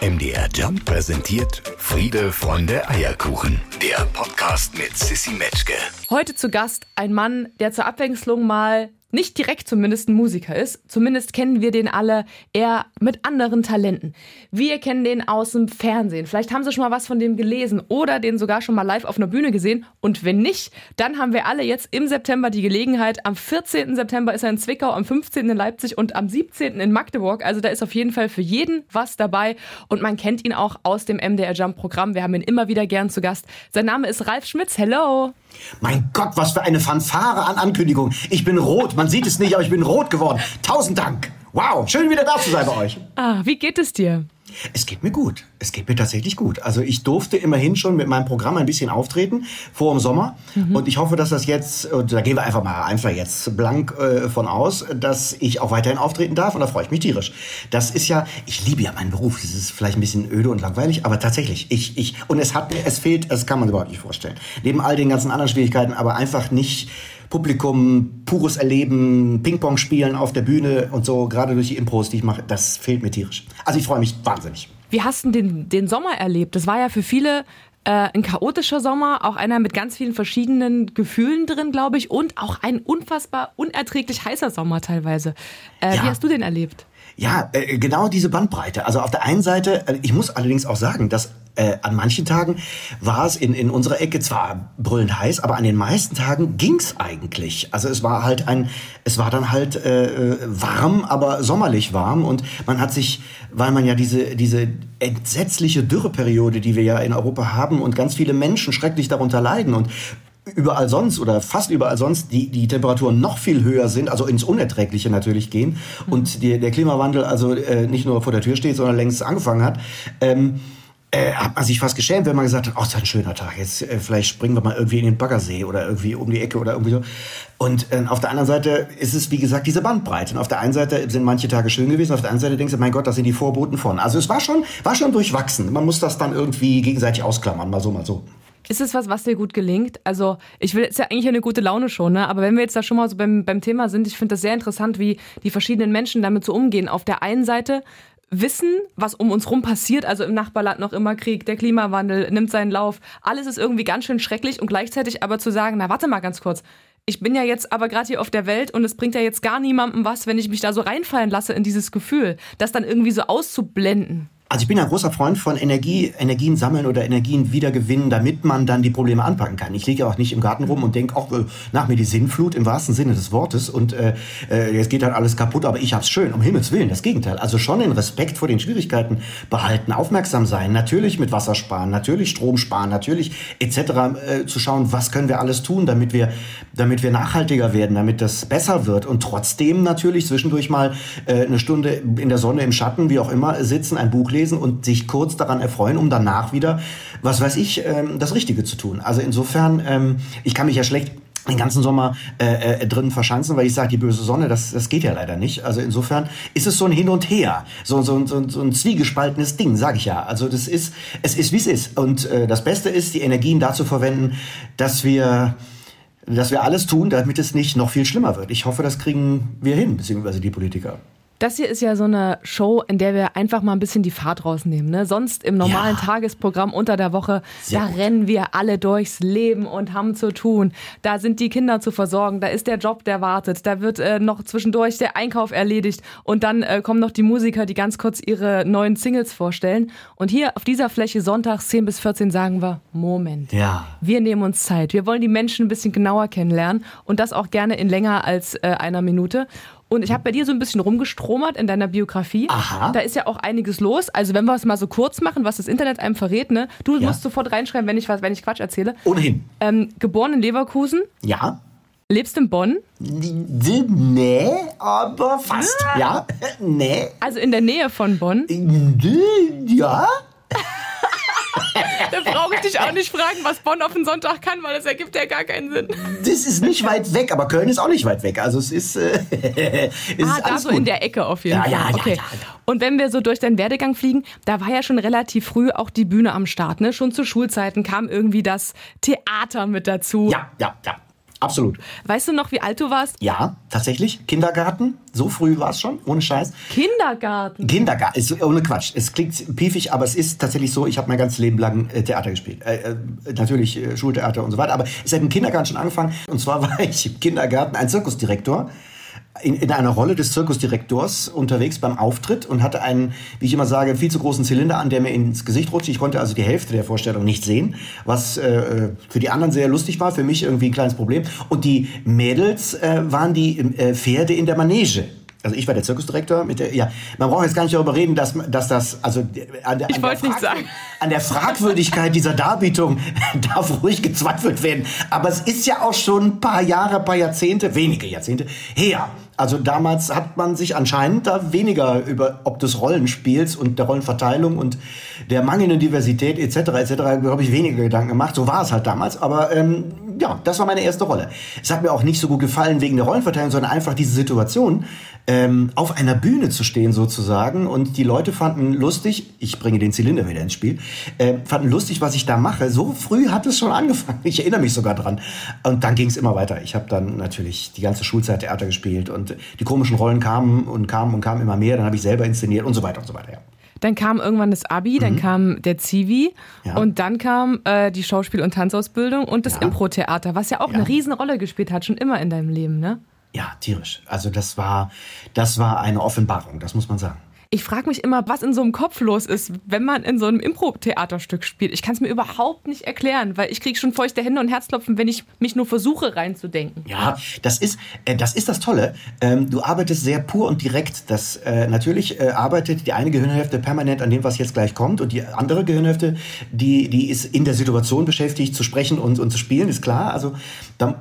MDR Jump präsentiert Friede, Freunde, Eierkuchen. Der Podcast mit Sissy Metzke. Heute zu Gast ein Mann, der zur Abwechslung mal nicht direkt zumindest ein Musiker ist. Zumindest kennen wir den alle eher mit anderen Talenten. Wir kennen den aus dem Fernsehen. Vielleicht haben Sie schon mal was von dem gelesen oder den sogar schon mal live auf einer Bühne gesehen. Und wenn nicht, dann haben wir alle jetzt im September die Gelegenheit. Am 14. September ist er in Zwickau, am 15. in Leipzig und am 17. in Magdeburg. Also da ist auf jeden Fall für jeden was dabei. Und man kennt ihn auch aus dem MDR Jump Programm. Wir haben ihn immer wieder gern zu Gast. Sein Name ist Ralf Schmitz. Hello! Mein Gott, was für eine Fanfare an Ankündigung. Ich bin rot. Man sieht es nicht, aber ich bin rot geworden. Tausend Dank. Wow, schön wieder da zu sein bei euch. Ah, wie geht es dir? Es geht mir gut. Es geht mir tatsächlich gut. Also ich durfte immerhin schon mit meinem Programm ein bisschen auftreten vor dem Sommer. Mhm. Und ich hoffe, dass das jetzt, und da gehen wir einfach mal einfach jetzt blank äh, von aus, dass ich auch weiterhin auftreten darf. Und da freue ich mich tierisch. Das ist ja, ich liebe ja meinen Beruf. Das ist vielleicht ein bisschen öde und langweilig, aber tatsächlich, ich, ich, und es hat mir, es fehlt, das kann man überhaupt nicht vorstellen. Neben all den ganzen anderen Schwierigkeiten, aber einfach nicht, Publikum, pures Erleben, Ping-Pong spielen auf der Bühne und so, gerade durch die Impros, die ich mache, das fehlt mir tierisch. Also ich freue mich wahnsinnig. Wie hast du den, den Sommer erlebt? Das war ja für viele äh, ein chaotischer Sommer, auch einer mit ganz vielen verschiedenen Gefühlen drin, glaube ich, und auch ein unfassbar unerträglich heißer Sommer teilweise. Äh, ja. Wie hast du den erlebt? Ja, äh, genau diese Bandbreite. Also auf der einen Seite, äh, ich muss allerdings auch sagen, dass äh, an manchen Tagen war es in, in unserer Ecke zwar brüllend heiß, aber an den meisten Tagen ging's eigentlich. Also es war halt ein, es war dann halt äh, warm, aber sommerlich warm und man hat sich, weil man ja diese, diese entsetzliche Dürreperiode, die wir ja in Europa haben und ganz viele Menschen schrecklich darunter leiden und überall sonst oder fast überall sonst die, die Temperaturen noch viel höher sind, also ins Unerträgliche natürlich gehen mhm. und die, der Klimawandel also äh, nicht nur vor der Tür steht, sondern längst angefangen hat. Ähm, äh, hat man sich fast geschämt, wenn man gesagt hat, oh, ist ein schöner Tag, jetzt äh, vielleicht springen wir mal irgendwie in den Baggersee oder irgendwie um die Ecke oder irgendwie so. Und äh, auf der anderen Seite ist es, wie gesagt, diese Bandbreite. Und auf der einen Seite sind manche Tage schön gewesen, auf der anderen Seite denkst du, mein Gott, das sind die Vorboten von. Also es war schon, war schon durchwachsen. Man muss das dann irgendwie gegenseitig ausklammern, mal so, mal so. Ist es was, was dir gut gelingt? Also, ich will, ist ja eigentlich eine gute Laune schon, ne? Aber wenn wir jetzt da schon mal so beim, beim Thema sind, ich finde das sehr interessant, wie die verschiedenen Menschen damit so umgehen. Auf der einen Seite wissen, was um uns rum passiert, also im Nachbarland noch immer Krieg, der Klimawandel nimmt seinen Lauf, alles ist irgendwie ganz schön schrecklich und gleichzeitig aber zu sagen, na warte mal ganz kurz, ich bin ja jetzt aber gerade hier auf der Welt und es bringt ja jetzt gar niemandem was, wenn ich mich da so reinfallen lasse in dieses Gefühl, das dann irgendwie so auszublenden. Also ich bin ein großer Freund von Energie, Energien sammeln oder Energien wiedergewinnen, damit man dann die Probleme anpacken kann. Ich liege auch nicht im Garten rum und denke, auch äh, nach mir die Sinnflut im wahrsten Sinne des Wortes und äh, äh, jetzt geht halt alles kaputt, aber ich hab's schön. Um Himmels Willen, das Gegenteil. Also schon den Respekt vor den Schwierigkeiten behalten, aufmerksam sein, natürlich mit Wasser sparen, natürlich Strom sparen, natürlich etc. Äh, zu schauen, was können wir alles tun, damit wir, damit wir nachhaltiger werden, damit das besser wird und trotzdem natürlich zwischendurch mal äh, eine Stunde in der Sonne, im Schatten, wie auch immer, sitzen, ein Buch lesen lesen und sich kurz daran erfreuen, um danach wieder, was weiß ich, ähm, das Richtige zu tun. Also insofern, ähm, ich kann mich ja schlecht den ganzen Sommer äh, äh, drinnen verschanzen, weil ich sage, die böse Sonne, das, das geht ja leider nicht. Also insofern ist es so ein Hin und Her, so, so, so, so ein zwiegespaltenes Ding, sage ich ja. Also das ist, es ist, wie es ist. Und äh, das Beste ist, die Energien dazu verwenden, dass wir dass wir alles tun, damit es nicht noch viel schlimmer wird. Ich hoffe, das kriegen wir hin, beziehungsweise die Politiker. Das hier ist ja so eine Show, in der wir einfach mal ein bisschen die Fahrt rausnehmen. Ne? Sonst im normalen ja. Tagesprogramm unter der Woche, Sehr da gut. rennen wir alle durchs Leben und haben zu tun. Da sind die Kinder zu versorgen, da ist der Job, der wartet, da wird äh, noch zwischendurch der Einkauf erledigt und dann äh, kommen noch die Musiker, die ganz kurz ihre neuen Singles vorstellen. Und hier auf dieser Fläche sonntags 10 bis 14 sagen wir, Moment, ja. wir nehmen uns Zeit. Wir wollen die Menschen ein bisschen genauer kennenlernen und das auch gerne in länger als äh, einer Minute. Und ich habe bei dir so ein bisschen rumgestromert in deiner Biografie. Aha. Da ist ja auch einiges los. Also wenn wir es mal so kurz machen, was das Internet einem verrät, ne? Du ja. musst sofort reinschreiben, wenn ich was, wenn ich Quatsch erzähle. Ohnehin. Ähm, geboren in Leverkusen. Ja. Lebst in Bonn? Nee, aber fast. Ja. ja. Nee. Also in der Nähe von Bonn? Ja. Brauche ich dich auch nicht fragen, was Bonn auf den Sonntag kann, weil das ergibt ja gar keinen Sinn. Das ist nicht weit weg, aber Köln ist auch nicht weit weg. Also es ist, äh, es ah, ist da so gut. in der Ecke auf jeden ja, Fall. Ja, okay. ja, ja, ja. Und wenn wir so durch deinen Werdegang fliegen, da war ja schon relativ früh auch die Bühne am Start. Ne? Schon zu Schulzeiten kam irgendwie das Theater mit dazu. Ja, ja, ja. Absolut. Weißt du noch, wie alt du warst? Ja, tatsächlich. Kindergarten. So früh war es schon, ohne Scheiß. Kindergarten? Kindergarten, ist ohne Quatsch. Es klingt piefig, aber es ist tatsächlich so, ich habe mein ganzes Leben lang äh, Theater gespielt. Äh, äh, natürlich äh, Schultheater und so weiter, aber es hat im Kindergarten schon angefangen. Und zwar war ich im Kindergarten ein Zirkusdirektor in, in einer Rolle des Zirkusdirektors unterwegs beim Auftritt und hatte einen, wie ich immer sage, viel zu großen Zylinder an, der mir ins Gesicht rutschte. Ich konnte also die Hälfte der Vorstellung nicht sehen, was äh, für die anderen sehr lustig war, für mich irgendwie ein kleines Problem. Und die Mädels äh, waren die äh, Pferde in der Manege. Also ich war der Zirkusdirektor mit der, ja, man braucht jetzt gar nicht darüber reden, dass, dass das, also an der, ich wollte nicht sagen. an der Fragwürdigkeit dieser Darbietung darf ruhig gezweifelt werden. Aber es ist ja auch schon ein paar Jahre, ein paar Jahrzehnte, wenige Jahrzehnte her, also damals hat man sich anscheinend da weniger über ob des Rollenspiels und der Rollenverteilung und der mangelnden Diversität etc. etc. glaube ich weniger Gedanken gemacht. So war es halt damals. Aber ähm, ja, das war meine erste Rolle. Es hat mir auch nicht so gut gefallen wegen der Rollenverteilung, sondern einfach diese Situation, ähm, auf einer Bühne zu stehen sozusagen und die Leute fanden lustig, ich bringe den Zylinder wieder ins Spiel, äh, fanden lustig, was ich da mache. So früh hat es schon angefangen. Ich erinnere mich sogar dran. Und dann ging es immer weiter. Ich habe dann natürlich die ganze Schulzeit Theater gespielt und die komischen Rollen kamen und kamen und kamen immer mehr. Dann habe ich selber inszeniert und so weiter und so weiter. Ja. Dann kam irgendwann das Abi, dann mhm. kam der Zivi ja. und dann kam äh, die Schauspiel- und Tanzausbildung und das ja. Impro-Theater, was ja auch ja. eine Riesenrolle gespielt hat, schon immer in deinem Leben, ne? Ja, tierisch. Also das war, das war eine Offenbarung, das muss man sagen. Ich frage mich immer, was in so einem Kopf los ist, wenn man in so einem Impro-Theaterstück spielt. Ich kann es mir überhaupt nicht erklären, weil ich kriege schon feuchte Hände und Herzklopfen, wenn ich mich nur versuche reinzudenken. Ja, das ist, äh, das, ist das Tolle. Ähm, du arbeitest sehr pur und direkt. Das, äh, natürlich äh, arbeitet die eine Gehirnhälfte permanent an dem, was jetzt gleich kommt und die andere Gehirnhälfte, die, die ist in der Situation beschäftigt, zu sprechen und, und zu spielen, ist klar. Also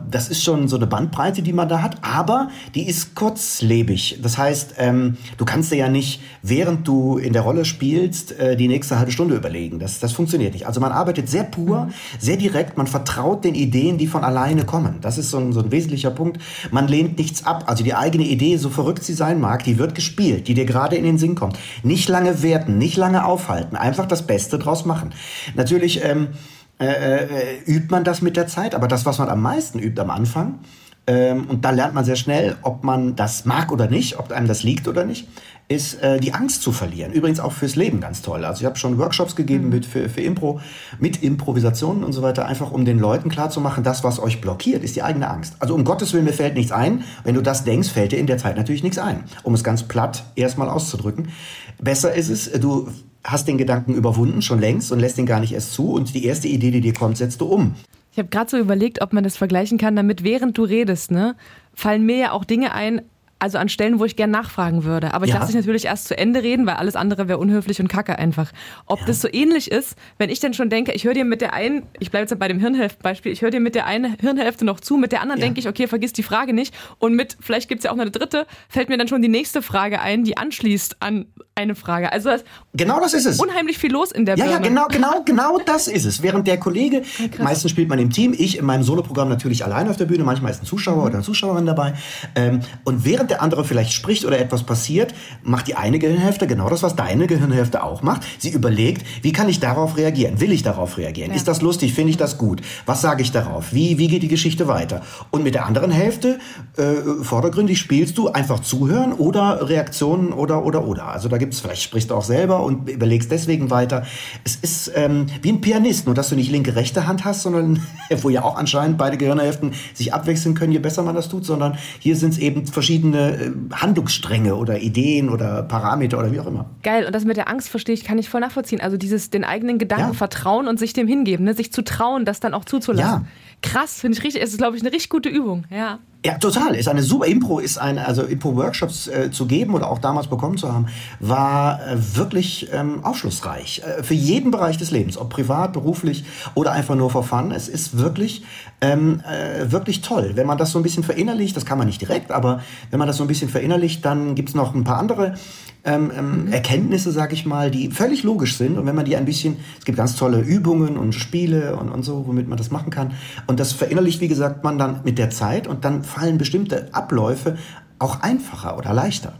das ist schon so eine Bandbreite, die man da hat, aber die ist kurzlebig. Das heißt, ähm, du kannst dir ja nicht während du in der Rolle spielst, äh, die nächste halbe Stunde überlegen. Das, das funktioniert nicht. Also man arbeitet sehr pur, mhm. sehr direkt, man vertraut den Ideen, die von alleine kommen. Das ist so ein, so ein wesentlicher Punkt. Man lehnt nichts ab. Also die eigene Idee, so verrückt sie sein mag, die wird gespielt, die dir gerade in den Sinn kommt. Nicht lange werten, nicht lange aufhalten, einfach das Beste draus machen. Natürlich ähm, äh, äh, übt man das mit der Zeit, aber das, was man am meisten übt am Anfang, ähm, und da lernt man sehr schnell, ob man das mag oder nicht, ob einem das liegt oder nicht, ist äh, die Angst zu verlieren. Übrigens auch fürs Leben ganz toll. Also ich habe schon Workshops gegeben mhm. mit für, für Impro, mit Improvisationen und so weiter, einfach um den Leuten klarzumachen, das, was euch blockiert, ist die eigene Angst. Also um Gottes Willen, mir fällt nichts ein. Wenn du das denkst, fällt dir in der Zeit natürlich nichts ein. Um es ganz platt erstmal auszudrücken. Besser ist es, du hast den Gedanken überwunden schon längst und lässt ihn gar nicht erst zu und die erste Idee, die dir kommt, setzt du um. Ich habe gerade so überlegt, ob man das vergleichen kann, damit während du redest, ne, fallen mir ja auch Dinge ein, also an Stellen, wo ich gern nachfragen würde. Aber ich ja. lasse dich natürlich erst zu Ende reden, weil alles andere wäre unhöflich und kacke einfach. Ob ja. das so ähnlich ist, wenn ich dann schon denke, ich höre dir mit der einen, ich bleibe jetzt bei dem Hirnhälfte-Beispiel, ich höre dir mit der einen Hirnhälfte noch zu, mit der anderen ja. denke ich, okay, vergiss die Frage nicht. Und mit, vielleicht gibt es ja auch noch eine dritte, fällt mir dann schon die nächste Frage ein, die anschließt an eine Frage. Also das genau das ist es. Unheimlich viel los in der Ja, Birne. ja, genau, genau, genau das ist es. Während der Kollege, ja, meistens spielt man im Team, ich in meinem Soloprogramm natürlich allein auf der Bühne, manchmal ist ein Zuschauer mhm. oder eine Zuschauerin dabei. Ähm, und während der andere vielleicht spricht oder etwas passiert, macht die eine Gehirnhälfte genau das, was deine Gehirnhälfte auch macht. Sie überlegt, wie kann ich darauf reagieren? Will ich darauf reagieren? Ja. Ist das lustig? Finde ich das gut? Was sage ich darauf? Wie, wie geht die Geschichte weiter? Und mit der anderen Hälfte, äh, vordergründig spielst du einfach zuhören oder Reaktionen oder, oder, oder. Also da gibt gibt's, vielleicht sprichst du auch selber und überlegst deswegen weiter. Es ist ähm, wie ein Pianist, nur dass du nicht linke, rechte Hand hast, sondern wo ja auch anscheinend beide Gehirnhälften sich abwechseln können, je besser man das tut, sondern hier sind es eben verschiedene äh, Handlungsstränge oder Ideen oder Parameter oder wie auch immer. Geil, und das mit der Angst verstehe ich, kann ich voll nachvollziehen. Also dieses den eigenen Gedanken ja. vertrauen und sich dem hingeben, ne? sich zu trauen, das dann auch zuzulassen. Ja. Krass, finde ich richtig. Es ist, glaube ich, eine richtig gute Übung. Ja. Ja, total. Ist eine super Impro, ist eine, also Impro-Workshops äh, zu geben oder auch damals bekommen zu haben, war äh, wirklich ähm, aufschlussreich. Äh, für jeden Bereich des Lebens, ob privat, beruflich oder einfach nur for fun. Es ist wirklich, ähm, äh, wirklich toll. Wenn man das so ein bisschen verinnerlicht, das kann man nicht direkt, aber wenn man das so ein bisschen verinnerlicht, dann gibt's noch ein paar andere ähm, ähm, mhm. Erkenntnisse, sag ich mal, die völlig logisch sind. Und wenn man die ein bisschen, es gibt ganz tolle Übungen und Spiele und, und so, womit man das machen kann. Und das verinnerlicht, wie gesagt, man dann mit der Zeit und dann fallen bestimmte Abläufe auch einfacher oder leichter.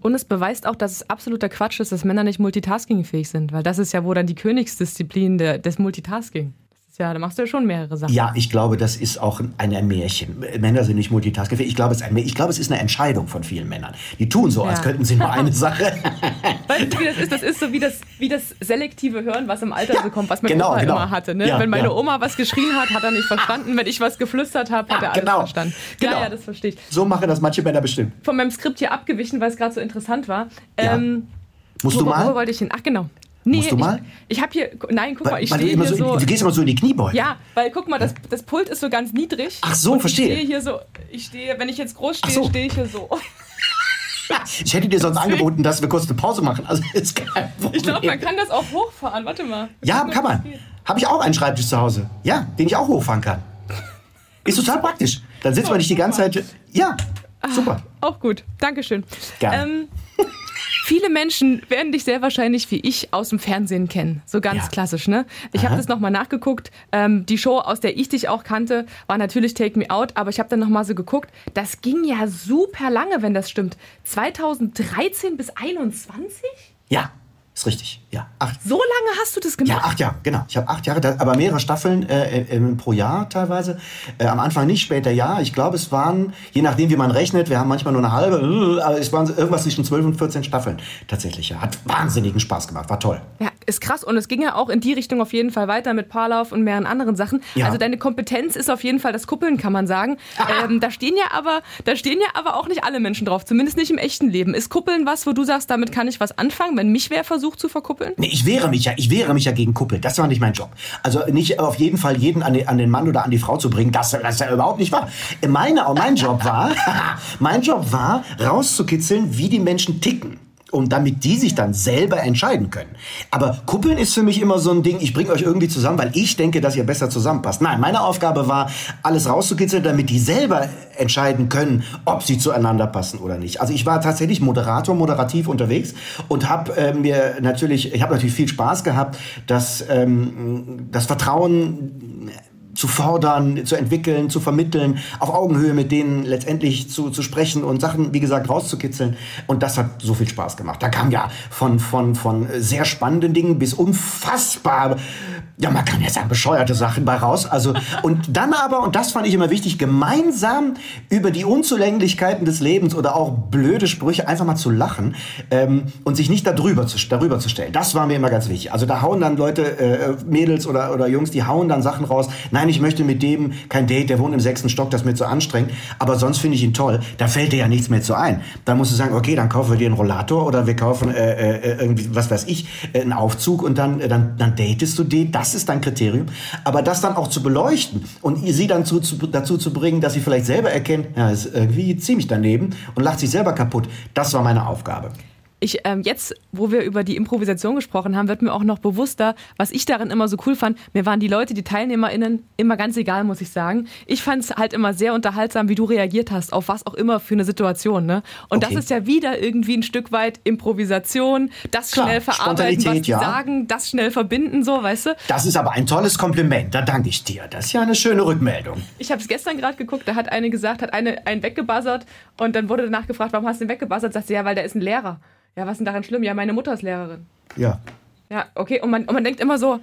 Und es beweist auch, dass es absoluter Quatsch ist, dass Männer nicht multitaskingfähig sind, weil das ist ja wohl dann die Königsdisziplin der, des Multitasking. Ja, da machst du ja schon mehrere Sachen. Ja, ich glaube, das ist auch ein Märchen. Männer sind nicht multitaskingfähig. Ich glaube, es, ich glaube, es ist eine Entscheidung von vielen Männern. Die tun so, ja. als könnten sie nur eine Sache. Weißt du, wie das ist? Das ist so wie das, wie das selektive Hören, was im Alter ja, so kommt, was meine genau, Oma genau. immer hatte. Ne? Ja, Wenn meine Oma was geschrien hat, hat er nicht verstanden. Wenn ich was geflüstert habe, hat er alles genau. verstanden. Genau. Ja, ja, das verstehe ich. So machen das manche Männer bestimmt. Von meinem Skript hier abgewichen, weil es gerade so interessant war. Ähm, Musst wo, du mal? Wo wollte ich hin? Ach, genau. Nee, Musst du mal? Ich, ich habe hier, nein, guck weil, mal, ich stehe hier so, so. Du gehst immer so in die Kniebeuge. Ja, weil guck mal, das, das Pult ist so ganz niedrig. Ach so, verstehe. Ich stehe hier so, ich stehe, wenn ich jetzt groß stehe, so. stehe ich hier so. Ich hätte dir sonst angeboten, dass wir kurz eine Pause machen. Also ist kein Ich glaube, man kann das auch hochfahren. Warte mal. Ja, kann man. Habe ich auch einen Schreibtisch zu Hause. Ja, den ich auch hochfahren kann. Ist total praktisch. Dann sitzt man nicht die ganze Zeit. Ja, super. Ah, auch gut. Dankeschön. Gerne. Ähm, Viele Menschen werden dich sehr wahrscheinlich wie ich aus dem Fernsehen kennen. So ganz ja. klassisch, ne? Ich habe das nochmal nachgeguckt. Ähm, die Show, aus der ich dich auch kannte, war natürlich Take Me Out, aber ich habe dann nochmal so geguckt. Das ging ja super lange, wenn das stimmt. 2013 bis 2021? Ja, ist richtig, ja. Acht. So lange hast du das gemacht? Ja, acht Jahre, genau. Ich habe acht Jahre, aber mehrere Staffeln äh, äh, pro Jahr teilweise. Äh, am Anfang nicht, später ja. Ich glaube, es waren, je nachdem wie man rechnet, wir haben manchmal nur eine halbe, äh, aber es waren irgendwas zwischen zwölf und 14 Staffeln tatsächlich. Ja. Hat wahnsinnigen Spaß gemacht, war toll. Ja, ist krass. Und es ging ja auch in die Richtung auf jeden Fall weiter mit Paarlauf und mehreren anderen Sachen. Ja. Also deine Kompetenz ist auf jeden Fall das Kuppeln, kann man sagen. Ähm, da stehen ja aber, da stehen ja aber auch nicht alle Menschen drauf, zumindest nicht im echten Leben. Ist Kuppeln was, wo du sagst, damit kann ich was anfangen, wenn mich wer versucht zu verkuppeln? Nee, ich wehre mich ja, ich wehre mich ja gegen Kuppel. Das war nicht mein Job. Also nicht auf jeden Fall jeden an den, an den Mann oder an die Frau zu bringen, das, das ist ja überhaupt nicht wahr. Meine, mein Job war, mein Job war, rauszukitzeln, wie die Menschen ticken und damit die sich dann selber entscheiden können. Aber Kuppeln ist für mich immer so ein Ding, ich bringe euch irgendwie zusammen, weil ich denke, dass ihr besser zusammenpasst. Nein, meine Aufgabe war, alles rauszukitzeln, damit die selber entscheiden können, ob sie zueinander passen oder nicht. Also ich war tatsächlich Moderator, moderativ unterwegs und habe äh, mir natürlich, ich habe natürlich viel Spaß gehabt, dass ähm, das Vertrauen zu fordern, zu entwickeln, zu vermitteln, auf Augenhöhe mit denen letztendlich zu, zu sprechen und Sachen, wie gesagt, rauszukitzeln. Und das hat so viel Spaß gemacht. Da kam ja von, von, von sehr spannenden Dingen bis unfassbar ja, man kann ja sagen, bescheuerte Sachen bei raus. Also, und dann aber, und das fand ich immer wichtig, gemeinsam über die Unzulänglichkeiten des Lebens oder auch blöde Sprüche einfach mal zu lachen ähm, und sich nicht darüber zu, darüber zu stellen. Das war mir immer ganz wichtig. Also da hauen dann Leute, äh, Mädels oder, oder Jungs, die hauen dann Sachen raus. Nein, ich möchte mit dem kein Date, der wohnt im sechsten Stock, das ist mir zu anstrengend. Aber sonst finde ich ihn toll. Da fällt dir ja nichts mehr zu ein. Da musst du sagen, okay, dann kaufen wir dir einen Rollator oder wir kaufen äh, äh, irgendwie, was weiß ich, äh, einen Aufzug und dann, äh, dann, dann datest du den. Das ist dein Kriterium. Aber das dann auch zu beleuchten und sie dann zu, zu, dazu zu bringen, dass sie vielleicht selber erkennt, ja, ist irgendwie ziemlich daneben und lacht sich selber kaputt, das war meine Aufgabe. Ich, ähm, jetzt, wo wir über die Improvisation gesprochen haben, wird mir auch noch bewusster, was ich darin immer so cool fand. Mir waren die Leute, die TeilnehmerInnen, immer ganz egal, muss ich sagen. Ich fand es halt immer sehr unterhaltsam, wie du reagiert hast, auf was auch immer für eine Situation. Ne? Und okay. das ist ja wieder irgendwie ein Stück weit Improvisation, das Klar, schnell verarbeiten, was die ja. sagen, das schnell verbinden, so, weißt du? Das ist aber ein tolles Kompliment, da danke ich dir. Das ist ja eine schöne Rückmeldung. Ich habe es gestern gerade geguckt, da hat eine gesagt, hat eine einen weggebuzzert und dann wurde danach gefragt, warum hast du den weggebuzzert? Sagt sie, ja, weil der ist ein Lehrer. Ja, was ist denn daran schlimm? Ja, meine Mutter ist Lehrerin. Ja. Ja, okay. Und man, und man denkt immer so,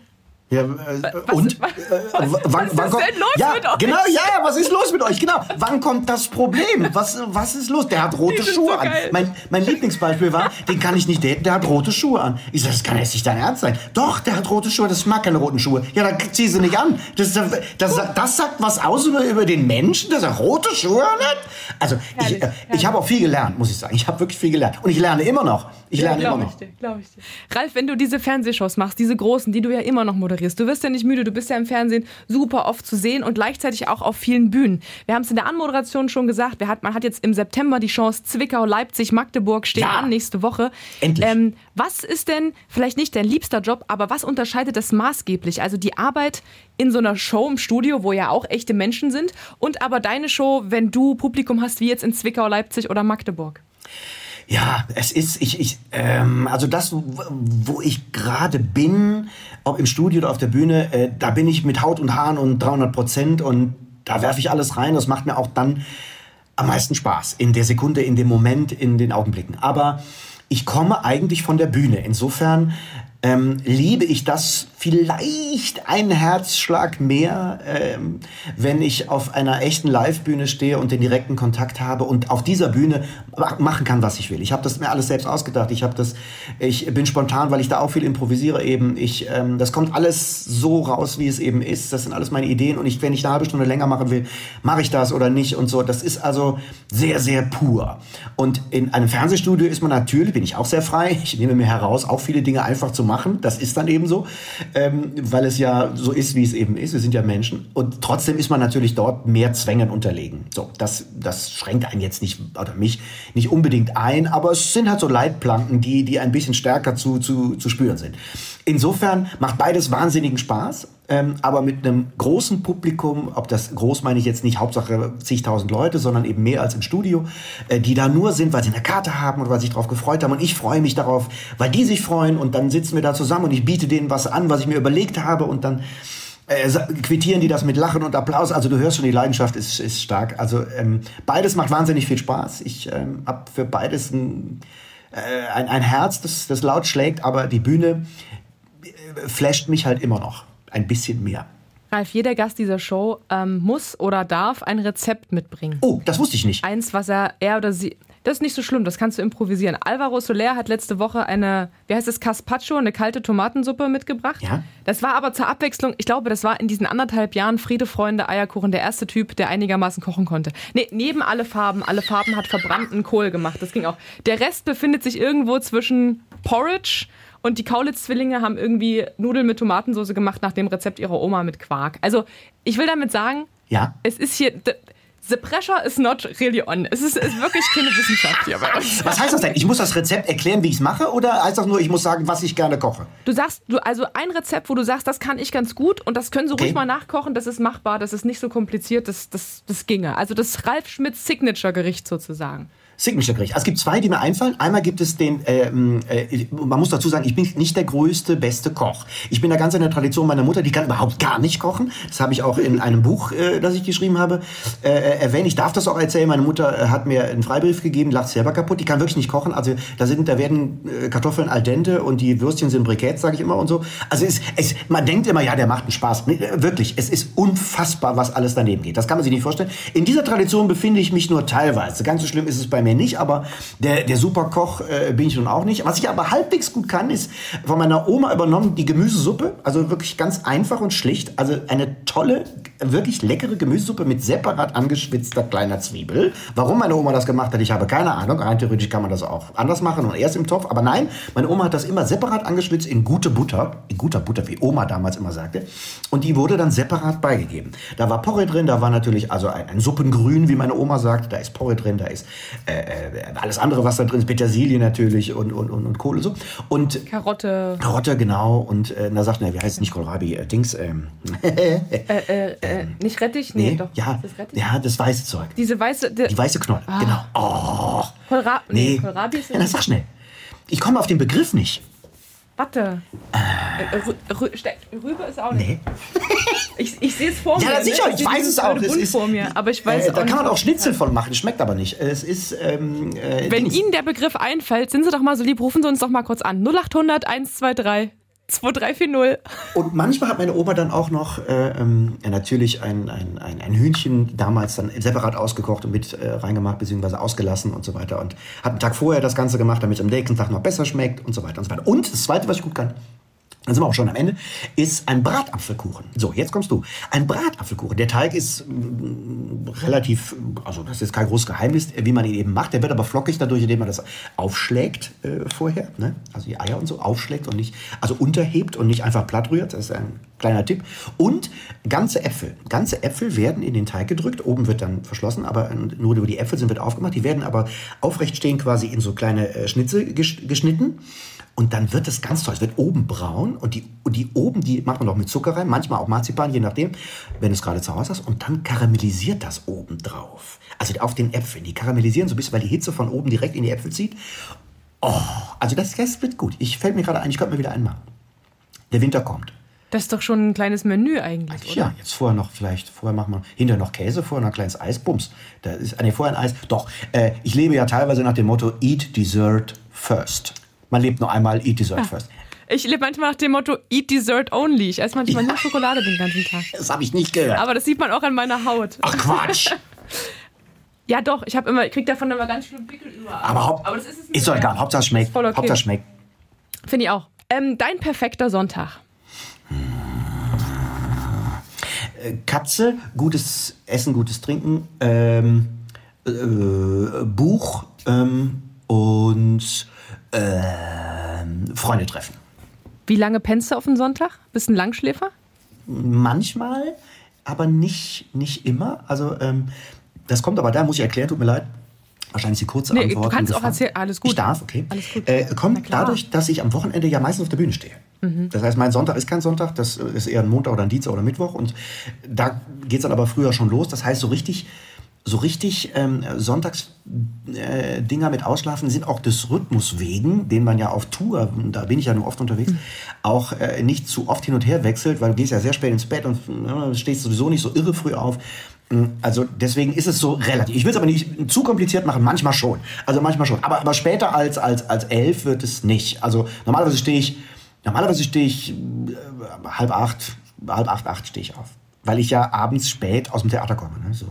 ja, äh, was, und? Was, äh, was, wann, was wann ist kommt, denn los ja, mit euch? Genau, ja, was ist los mit euch? Genau. Wann kommt das Problem? Was, was ist los? Der hat rote Schuhe so an. Mein, mein Lieblingsbeispiel war, den kann ich nicht daten, der hat rote Schuhe an. Ich sage, das kann jetzt nicht dein Ernst sein. Doch, der hat rote Schuhe, das mag keine roten Schuhe. Ja, dann zieh sie nicht an. Das, das, das, das sagt was aus über, über den Menschen, dass er rote Schuhe hat? Also, herrlich, ich, äh, ich habe auch viel gelernt, muss ich sagen. Ich habe wirklich viel gelernt. Und ich lerne immer noch. Ich ja, lerne immer noch. Ich dir, ich dir. Ralf, wenn du diese Fernsehshows machst, diese großen, die du ja immer noch moderierst, du wirst ja nicht müde, du bist ja im Fernsehen super oft zu sehen und gleichzeitig auch auf vielen Bühnen. Wir haben es in der Anmoderation schon gesagt, hat, man hat jetzt im September die Chance, Zwickau, Leipzig, Magdeburg stehen ja. an nächste Woche. Endlich. Ähm, was ist denn vielleicht nicht dein liebster Job, aber was unterscheidet das maßgeblich? Also die Arbeit in so einer Show im Studio, wo ja auch echte Menschen sind, und aber deine Show, wenn du Publikum hast, wie jetzt in Zwickau, Leipzig oder Magdeburg? Ja, es ist, ich, ich, ähm, also das, wo ich gerade bin, ob im Studio oder auf der Bühne, äh, da bin ich mit Haut und Haaren und 300 Prozent und da werfe ich alles rein. Das macht mir auch dann am meisten Spaß. In der Sekunde, in dem Moment, in den Augenblicken. Aber ich komme eigentlich von der Bühne. Insofern ähm, liebe ich das vielleicht einen Herzschlag mehr, ähm, wenn ich auf einer echten Live-Bühne stehe und den direkten Kontakt habe und auf dieser Bühne machen kann, was ich will. Ich habe das mir alles selbst ausgedacht. Ich habe das, ich bin spontan, weil ich da auch viel improvisiere eben. Ich, ähm, das kommt alles so raus, wie es eben ist. Das sind alles meine Ideen und ich, wenn ich eine halbe Stunde länger machen will, mache ich das oder nicht und so. Das ist also sehr, sehr pur. Und in einem Fernsehstudio ist man natürlich, bin ich auch sehr frei. Ich nehme mir heraus, auch viele Dinge einfach zu machen. Das ist dann eben so, ähm, weil es ja so ist, wie es eben ist. Wir sind ja Menschen. Und trotzdem ist man natürlich dort mehr Zwängen unterlegen. So, das, das schränkt einen jetzt nicht, oder mich, nicht unbedingt ein, aber es sind halt so Leitplanken, die, die ein bisschen stärker zu, zu, zu spüren sind. Insofern macht beides wahnsinnigen Spaß ähm, aber mit einem großen Publikum, ob das groß meine ich jetzt nicht Hauptsache zigtausend Leute, sondern eben mehr als im Studio, äh, die da nur sind, weil sie eine Karte haben oder weil sie sich darauf gefreut haben und ich freue mich darauf, weil die sich freuen und dann sitzen wir da zusammen und ich biete denen was an, was ich mir überlegt habe und dann äh, quittieren die das mit Lachen und Applaus. Also du hörst schon, die Leidenschaft ist, ist stark. Also ähm, beides macht wahnsinnig viel Spaß. Ich ähm, habe für beides ein, äh, ein, ein Herz, das, das laut schlägt, aber die Bühne äh, flasht mich halt immer noch ein bisschen mehr. Ralf, jeder Gast dieser Show ähm, muss oder darf ein Rezept mitbringen. Oh, das wusste ich nicht. Eins, was er, er oder sie. Das ist nicht so schlimm, das kannst du improvisieren. Alvaro Soler hat letzte Woche eine, wie heißt es, Caspacho, eine kalte Tomatensuppe mitgebracht. Ja. Das war aber zur Abwechslung, ich glaube, das war in diesen anderthalb Jahren Friede, Freunde, Eierkuchen der erste Typ, der einigermaßen kochen konnte. Nee, neben alle Farben, alle Farben hat verbrannten Kohl gemacht, das ging auch. Der Rest befindet sich irgendwo zwischen Porridge und die Kaulitz-Zwillinge haben irgendwie Nudeln mit Tomatensauce gemacht nach dem Rezept ihrer Oma mit Quark. Also ich will damit sagen, ja. es ist hier... The pressure is not really on. Es ist, ist wirklich keine Wissenschaft hier bei uns. Was heißt das denn? Ich muss das Rezept erklären, wie ich es mache, oder heißt das nur, ich muss sagen, was ich gerne koche? Du sagst, du, also ein Rezept, wo du sagst, das kann ich ganz gut und das können Sie okay. ruhig mal nachkochen, das ist machbar, das ist nicht so kompliziert, das, das, das ginge. Also das Ralf Schmidt Signature-Gericht sozusagen. Signature-Gericht. Also es gibt zwei, die mir einfallen. Einmal gibt es den, ähm, äh, man muss dazu sagen, ich bin nicht der größte, beste Koch. Ich bin da ganz in der Tradition meiner Mutter, die kann überhaupt gar nicht kochen. Das habe ich auch in einem Buch, äh, das ich geschrieben habe, äh, äh erwähnt. Ich darf das auch erzählen. Meine Mutter äh, hat mir einen Freibrief gegeben, lacht selber kaputt. Die kann wirklich nicht kochen. Also da sind, da werden äh, Kartoffeln al dente und die Würstchen sind Briketts, sage ich immer und so. Also es, es, man denkt immer, ja, der macht einen Spaß. Wirklich, es ist unfassbar, was alles daneben geht. Das kann man sich nicht vorstellen. In dieser Tradition befinde ich mich nur teilweise. Ganz so schlimm ist es bei mir mir nicht, aber der, der Superkoch äh, bin ich nun auch nicht. Was ich aber halbwegs gut kann, ist von meiner Oma übernommen die Gemüsesuppe. Also wirklich ganz einfach und schlicht. Also eine tolle, wirklich leckere Gemüsesuppe mit separat angeschwitzter kleiner Zwiebel. Warum meine Oma das gemacht hat, ich habe keine Ahnung. Rein theoretisch kann man das auch anders machen und erst im Topf. Aber nein, meine Oma hat das immer separat angeschwitzt in gute Butter. In guter Butter, wie Oma damals immer sagte. Und die wurde dann separat beigegeben. Da war Porree drin, da war natürlich also ein, ein Suppengrün, wie meine Oma sagt. Da ist Porree drin, da ist äh, äh, alles andere, was da drin ist, Petersilie natürlich und, und, und, und Kohle so. Und Karotte. Karotte, genau. Und äh, da sagt er, wie heißt es nicht Kohlrabi? Äh, Dings. Ähm, äh, äh, äh, nicht Rettich? Nee, nee doch. Ja, das Rettich? ja, das weiße Zeug. Diese weiße. Die, die weiße Knolle, ah. genau. Oh. Kohlra nee, nee. Kohlrabi ist. Ja, das sag schnell. Ich komme auf den Begriff nicht. Warte. Äh, Rübe ist auch nicht. Nee. Ich, ich sehe es vor mir. Ja, sicher, ne? ich, weiß es auch. Es ist, vor mir, aber ich weiß äh, Da kann man auch Schnitzel von machen, schmeckt aber nicht. Es ist. Ähm, äh, Wenn Dings. Ihnen der Begriff einfällt, sind Sie doch mal so lieb, rufen Sie uns doch mal kurz an. 0800 123 2340. Und manchmal hat meine Oma dann auch noch äh, ähm, natürlich ein, ein, ein, ein, Hühnchen damals dann separat ausgekocht und mit äh, reingemacht, beziehungsweise ausgelassen und so weiter. Und hat einen Tag vorher das Ganze gemacht, damit es am nächsten Tag noch besser schmeckt und so weiter und so weiter. Und das Zweite, was ich gut kann, dann sind wir auch schon am Ende, ist ein Bratapfelkuchen. So, jetzt kommst du. Ein Bratapfelkuchen. Der Teig ist mm, relativ, also das ist kein großes Geheimnis, wie man ihn eben macht. Der wird aber flockig dadurch, indem man das aufschlägt äh, vorher. Ne? Also die Eier und so aufschlägt und nicht, also unterhebt und nicht einfach platt rührt. Das ist ein kleiner Tipp. Und ganze Äpfel. Ganze Äpfel werden in den Teig gedrückt. Oben wird dann verschlossen, aber nur über die Äpfel sind wird aufgemacht. Die werden aber aufrecht stehen quasi in so kleine äh, Schnitzel geschnitten. Und dann wird es ganz toll. Es wird oben braun und die, und die oben, die macht man noch mit Zucker rein, manchmal auch Marzipan, je nachdem, wenn es gerade zu Hause ist. Und dann karamellisiert das oben drauf. Also auf den Äpfeln. Die karamellisieren so ein bisschen, weil die Hitze von oben direkt in die Äpfel zieht. Oh, also das, das wird gut. Ich fällt mir gerade ein, ich könnte mir wieder einen machen. Der Winter kommt. Das ist doch schon ein kleines Menü eigentlich, eigentlich Ja, jetzt vorher noch vielleicht, vorher machen wir hinterher noch Käse, vorher noch ein kleines Eisbums. Da ist, nee, vorher ein Eis. Doch, äh, ich lebe ja teilweise nach dem Motto Eat Dessert First. Man lebt nur einmal, eat dessert ah. first. Ich lebe manchmal nach dem Motto Eat Dessert Only. Ich esse manchmal nur Schokolade den ganzen Tag. Das habe ich nicht gehört. Aber das sieht man auch an meiner Haut. Ach Quatsch. Ja, doch. Ich habe immer, ich krieg davon immer ganz schlimm Pickel überall. Aber, Haupt, Aber das ist es nicht ist doch egal. Hauptsache schmeckt. Okay. Hauptsache schmeckt. Finde ich auch. Ähm, dein perfekter Sonntag. Katze, gutes Essen, gutes Trinken, ähm, äh, Buch ähm, und ähm, Freunde treffen. Wie lange pennst du auf den Sonntag? Bist du ein Langschläfer? Manchmal, aber nicht, nicht immer. Also ähm, das kommt aber da, muss ich erklären, tut mir leid. Wahrscheinlich die kurze Nee, Antwort. du kannst auch erzählen, alles gut. Ich darf, okay. Alles gut. Äh, kommt. Mhm. dadurch, dass ich am Wochenende ja meistens auf der Bühne stehe. Das heißt, mein Sonntag ist kein Sonntag, das ist eher ein Montag oder ein Dienstag oder Mittwoch. Und da geht es dann aber früher schon los. Das heißt, so richtig, so richtig ähm, Sonntagsdinger äh, Dinger mit Ausschlafen sind auch des Rhythmus wegen, den man ja auf Tour, da bin ich ja nur oft unterwegs, auch äh, nicht zu oft hin und her wechselt, weil du gehst ja sehr spät ins Bett und äh, stehst sowieso nicht so irre früh auf. Also deswegen ist es so relativ. Ich will es aber nicht zu kompliziert machen, manchmal schon. Also manchmal schon. Aber, aber später als, als, als elf wird es nicht. Also normalerweise stehe ich, normalerweise stehe ich äh, halb acht, halb acht, acht stehe ich auf. Weil ich ja abends spät aus dem Theater komme. Ne? So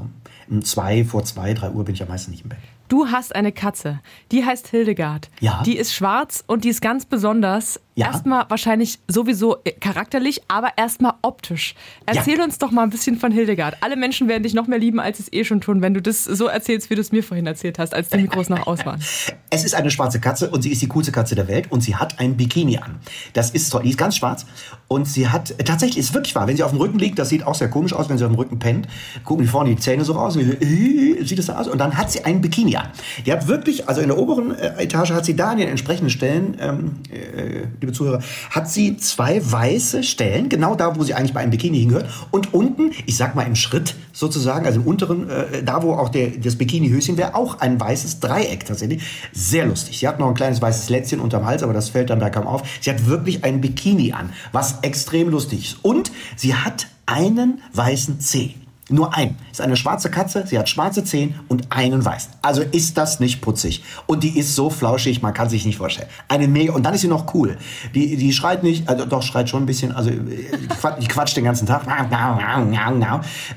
um zwei, vor zwei, drei Uhr bin ich ja meistens nicht im Bett. Du hast eine Katze, die heißt Hildegard. Ja. Die ist schwarz und die ist ganz besonders. Ja. Erstmal wahrscheinlich sowieso äh, charakterlich, aber erstmal optisch. Erzähl uns doch mal ein bisschen von Hildegard. Alle Menschen werden dich noch mehr lieben, als sie es eh schon tun, wenn du das so erzählst, wie du es mir vorhin erzählt hast, als die Mikros noch aus waren. Es ist eine schwarze Katze und sie ist die coolste Katze der Welt und sie hat ein Bikini an. Das ist toll. Die ist ganz schwarz und sie hat, tatsächlich ist wirklich wahr, wenn sie auf dem Rücken liegt, das sieht auch sehr komisch aus, wenn sie auf dem Rücken pennt, gucken die vorne die Zähne so raus, und äh, sieht das aus und dann hat sie ein Bikini an. Die hat wirklich, also in der oberen äh, Etage hat sie da an den entsprechenden Stellen, ähm, äh, liebe Zuhörer, hat sie zwei weiße Stellen, genau da, wo sie eigentlich bei einem Bikini hingehört und unten, ich sag mal im Schritt sozusagen, also im unteren, äh, da wo auch der, das Bikini-Höschen wäre, auch ein weißes Dreieck tatsächlich. Sehr lustig. Sie hat noch ein kleines weißes Lätzchen unterm Hals, aber das fällt dann da kaum auf. Sie hat wirklich ein Bikini an, was extrem lustig ist. Und sie hat einen weißen Zeh. Nur ein. Ist eine schwarze Katze, sie hat schwarze Zehen und einen weißen. Also ist das nicht putzig. Und die ist so flauschig, man kann sich nicht vorstellen. Eine mega, und dann ist sie noch cool. Die, die schreit nicht, also doch schreit schon ein bisschen, also äh, die quatscht, die quatscht den ganzen Tag.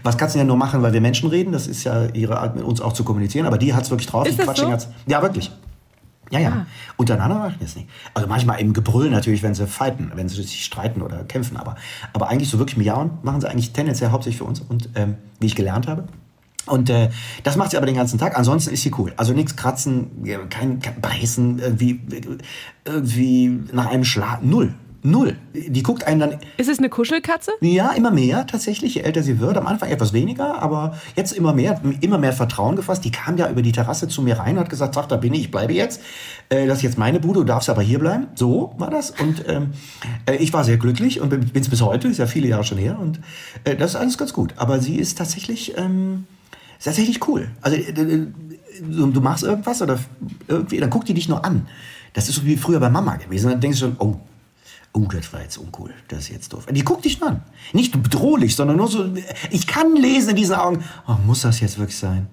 Was Katzen ja nur machen, weil wir Menschen reden, das ist ja ihre Art, mit uns auch zu kommunizieren, aber die hat's wirklich drauf. Ist die das quatscht so? den ganzen, ja, wirklich. Ja, ja. Untereinander mache ich das nicht. Also manchmal im Gebrüll natürlich, wenn sie fighten, wenn sie sich streiten oder kämpfen. Aber, aber eigentlich so wirklich miauen machen sie eigentlich tendenziell hauptsächlich für uns und ähm, wie ich gelernt habe. Und äh, das macht sie aber den ganzen Tag. Ansonsten ist sie cool. Also nichts kratzen, kein, kein Beißen, irgendwie, irgendwie nach einem Schlag. Null. Null. Die guckt einen dann Ist es eine Kuschelkatze? ja, immer mehr tatsächlich, je älter sie wird. Am Anfang etwas weniger, aber jetzt immer mehr, immer mehr Vertrauen gefasst. Die kam ja über die Terrasse zu mir rein und hat gesagt, sag, da bin ich, ich bleibe jetzt. Äh, das ist jetzt meine Bude, du darfst aber hier bleiben. So war das. Und ähm, äh, ich war sehr glücklich und bin es bis heute, ist ja viele Jahre schon her. Und äh, das ist alles ganz gut. Aber sie ist tatsächlich, ähm, ist tatsächlich cool. Also äh, äh, du, du machst irgendwas oder irgendwie, dann guckt die dich nur an. Das ist so wie früher bei Mama gewesen. Dann denkst du schon, oh, Oh, das war jetzt uncool. Das ist jetzt doof. Die guckt dich an. Nicht bedrohlich, sondern nur so. Ich kann lesen in diesen Augen. Oh, muss das jetzt wirklich sein?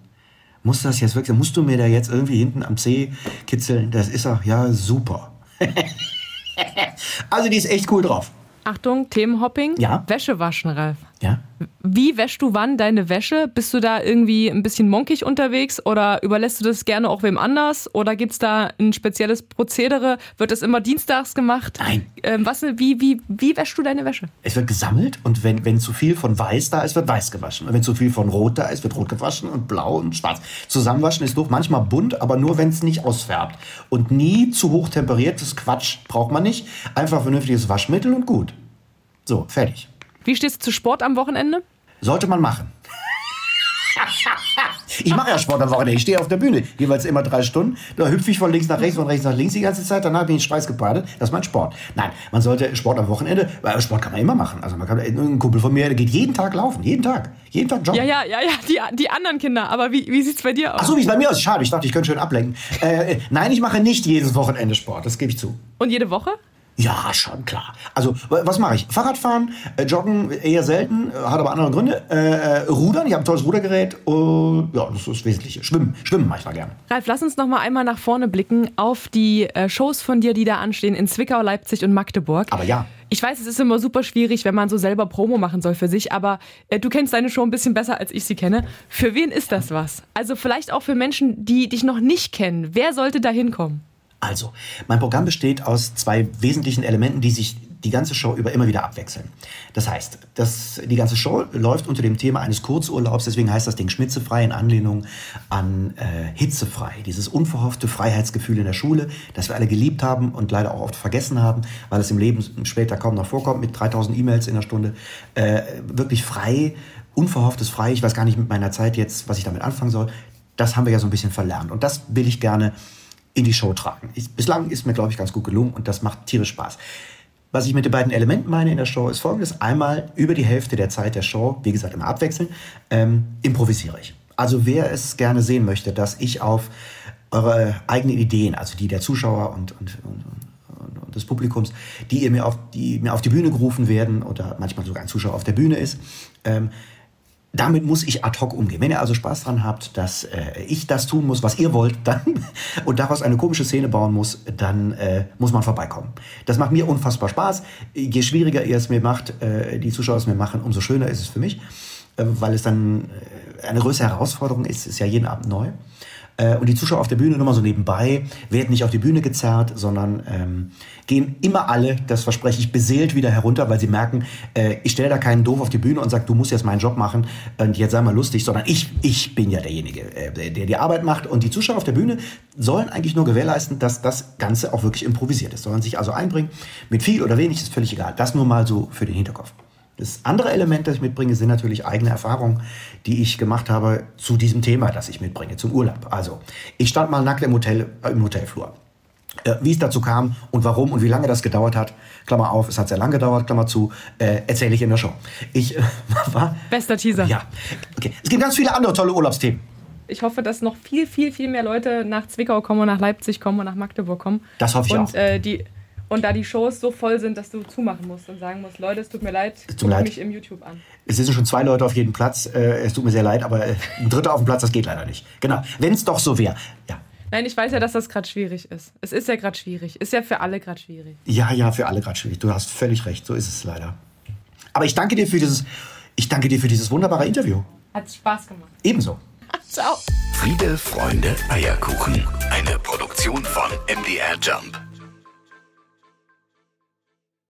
Muss das jetzt wirklich sein? Musst du mir da jetzt irgendwie hinten am Zeh kitzeln? Das ist auch, ja, super. also, die ist echt cool drauf. Achtung, Themenhopping. Ja. Wäsche waschen, Ralf. Ja? Wie wäschst du wann deine Wäsche? Bist du da irgendwie ein bisschen monkig unterwegs oder überlässt du das gerne auch wem anders? Oder gibt's da ein spezielles Prozedere? Wird das immer dienstags gemacht? Nein. Ähm, was, wie, wie, wie wäschst du deine Wäsche? Es wird gesammelt und wenn, wenn zu viel von weiß da ist, wird weiß gewaschen. Und wenn zu viel von rot da ist, wird rot gewaschen und blau und schwarz. Zusammenwaschen ist doof, manchmal bunt, aber nur wenn es nicht ausfärbt. Und nie zu hoch temperiertes Quatsch braucht man nicht. Einfach vernünftiges Waschmittel und gut. So, fertig. Wie stehst du zu Sport am Wochenende? Sollte man machen. Ich mache ja Sport am Wochenende. Ich stehe auf der Bühne, jeweils immer drei Stunden. Da hüpfe ich von links nach rechts, von rechts nach links die ganze Zeit. Danach bin ich schweißgebadet. Das ist mein Sport. Nein, man sollte Sport am Wochenende, weil Sport kann man immer machen. Also man kann, ein Kumpel von mir, der geht jeden Tag laufen. Jeden Tag. Jeden Tag joggen. Ja, ja, ja, ja, die, die anderen Kinder. Aber wie, wie sieht's bei dir aus? Ach so, wie es bei mir aussieht. Schade, ich dachte, ich könnte schön ablenken. Äh, nein, ich mache nicht jedes Wochenende Sport. Das gebe ich zu. Und jede Woche? Ja, schon klar. Also, was mache ich? Fahrradfahren, äh, Joggen eher selten, äh, hat aber andere Gründe. Äh, äh Rudern, ich habe ein tolles Rudergerät. Und, ja, das ist das Wesentliche. Schwimmen, schwimmen mache ich mal gerne. Ralf, lass uns noch mal einmal nach vorne blicken auf die äh, Shows von dir, die da anstehen in Zwickau, Leipzig und Magdeburg. Aber ja. Ich weiß, es ist immer super schwierig, wenn man so selber Promo machen soll für sich, aber äh, du kennst deine Show ein bisschen besser, als ich sie kenne. Für wen ist das was? Also vielleicht auch für Menschen, die dich noch nicht kennen. Wer sollte da hinkommen? Also, mein Programm besteht aus zwei wesentlichen Elementen, die sich die ganze Show über immer wieder abwechseln. Das heißt, das, die ganze Show läuft unter dem Thema eines Kurzurlaubs, deswegen heißt das Ding schmitzefrei in Anlehnung an äh, hitzefrei. Dieses unverhoffte Freiheitsgefühl in der Schule, das wir alle geliebt haben und leider auch oft vergessen haben, weil es im Leben später kaum noch vorkommt, mit 3000 E-Mails in der Stunde. Äh, wirklich frei, unverhofftes frei. Ich weiß gar nicht mit meiner Zeit jetzt, was ich damit anfangen soll. Das haben wir ja so ein bisschen verlernt. Und das will ich gerne in die Show tragen. Ich, bislang ist mir, glaube ich, ganz gut gelungen und das macht tierisch Spaß. Was ich mit den beiden Elementen meine in der Show ist folgendes. Einmal über die Hälfte der Zeit der Show, wie gesagt immer abwechselnd, ähm, improvisiere ich. Also wer es gerne sehen möchte, dass ich auf eure eigenen Ideen, also die der Zuschauer und, und, und, und des Publikums, die ihr mir auf die, mir auf die Bühne gerufen werden oder manchmal sogar ein Zuschauer auf der Bühne ist, ähm, damit muss ich ad hoc umgehen. Wenn ihr also Spaß dran habt, dass äh, ich das tun muss, was ihr wollt, dann und daraus eine komische Szene bauen muss, dann äh, muss man vorbeikommen. Das macht mir unfassbar Spaß. Je schwieriger ihr es mir macht, äh, die Zuschauer es mir machen, umso schöner ist es für mich, äh, weil es dann äh, eine größere Herausforderung ist. Es ist ja jeden Abend neu. Äh, und die Zuschauer auf der Bühne nur mal so nebenbei werden nicht auf die Bühne gezerrt, sondern ähm, gehen immer alle, das verspreche ich, beseelt wieder herunter, weil sie merken, äh, ich stelle da keinen doof auf die Bühne und sage, du musst jetzt meinen Job machen und jetzt sei mal lustig, sondern ich, ich bin ja derjenige, äh, der die Arbeit macht. Und die Zuschauer auf der Bühne sollen eigentlich nur gewährleisten, dass das Ganze auch wirklich improvisiert ist. Sollen sich also einbringen, mit viel oder wenig ist völlig egal. Das nur mal so für den Hinterkopf. Das andere Element, das ich mitbringe, sind natürlich eigene Erfahrungen, die ich gemacht habe zu diesem Thema, das ich mitbringe, zum Urlaub. Also, ich stand mal nackt im, Hotel, äh, im Hotelflur. Äh, wie es dazu kam und warum und wie lange das gedauert hat, Klammer auf, es hat sehr lange gedauert, Klammer zu, äh, erzähle ich in der Show. Ich äh, war... Bester Teaser. Ja. Okay. Es gibt ganz viele andere tolle Urlaubsthemen. Ich hoffe, dass noch viel, viel, viel mehr Leute nach Zwickau kommen und nach Leipzig kommen und nach Magdeburg kommen. Das hoffe ich und, auch. Äh, die und da die Shows so voll sind, dass du zumachen musst und sagen musst, Leute, es tut mir leid, guckt leid. mich im YouTube an. Es sind schon zwei Leute auf jedem Platz. Äh, es tut mir sehr leid, aber äh, ein dritter auf dem Platz, das geht leider nicht. Genau. Wenn es doch so wäre. Ja. Nein, ich weiß ja, dass das gerade schwierig ist. Es ist ja gerade schwierig. Ist ja für alle gerade schwierig. Ja, ja, für alle gerade schwierig. Du hast völlig recht. So ist es leider. Aber ich danke dir für dieses, ich danke dir für dieses wunderbare Interview. Hat Spaß gemacht. Ebenso. Ciao. Friede, Freunde, Eierkuchen. Eine Produktion von MDR Jump.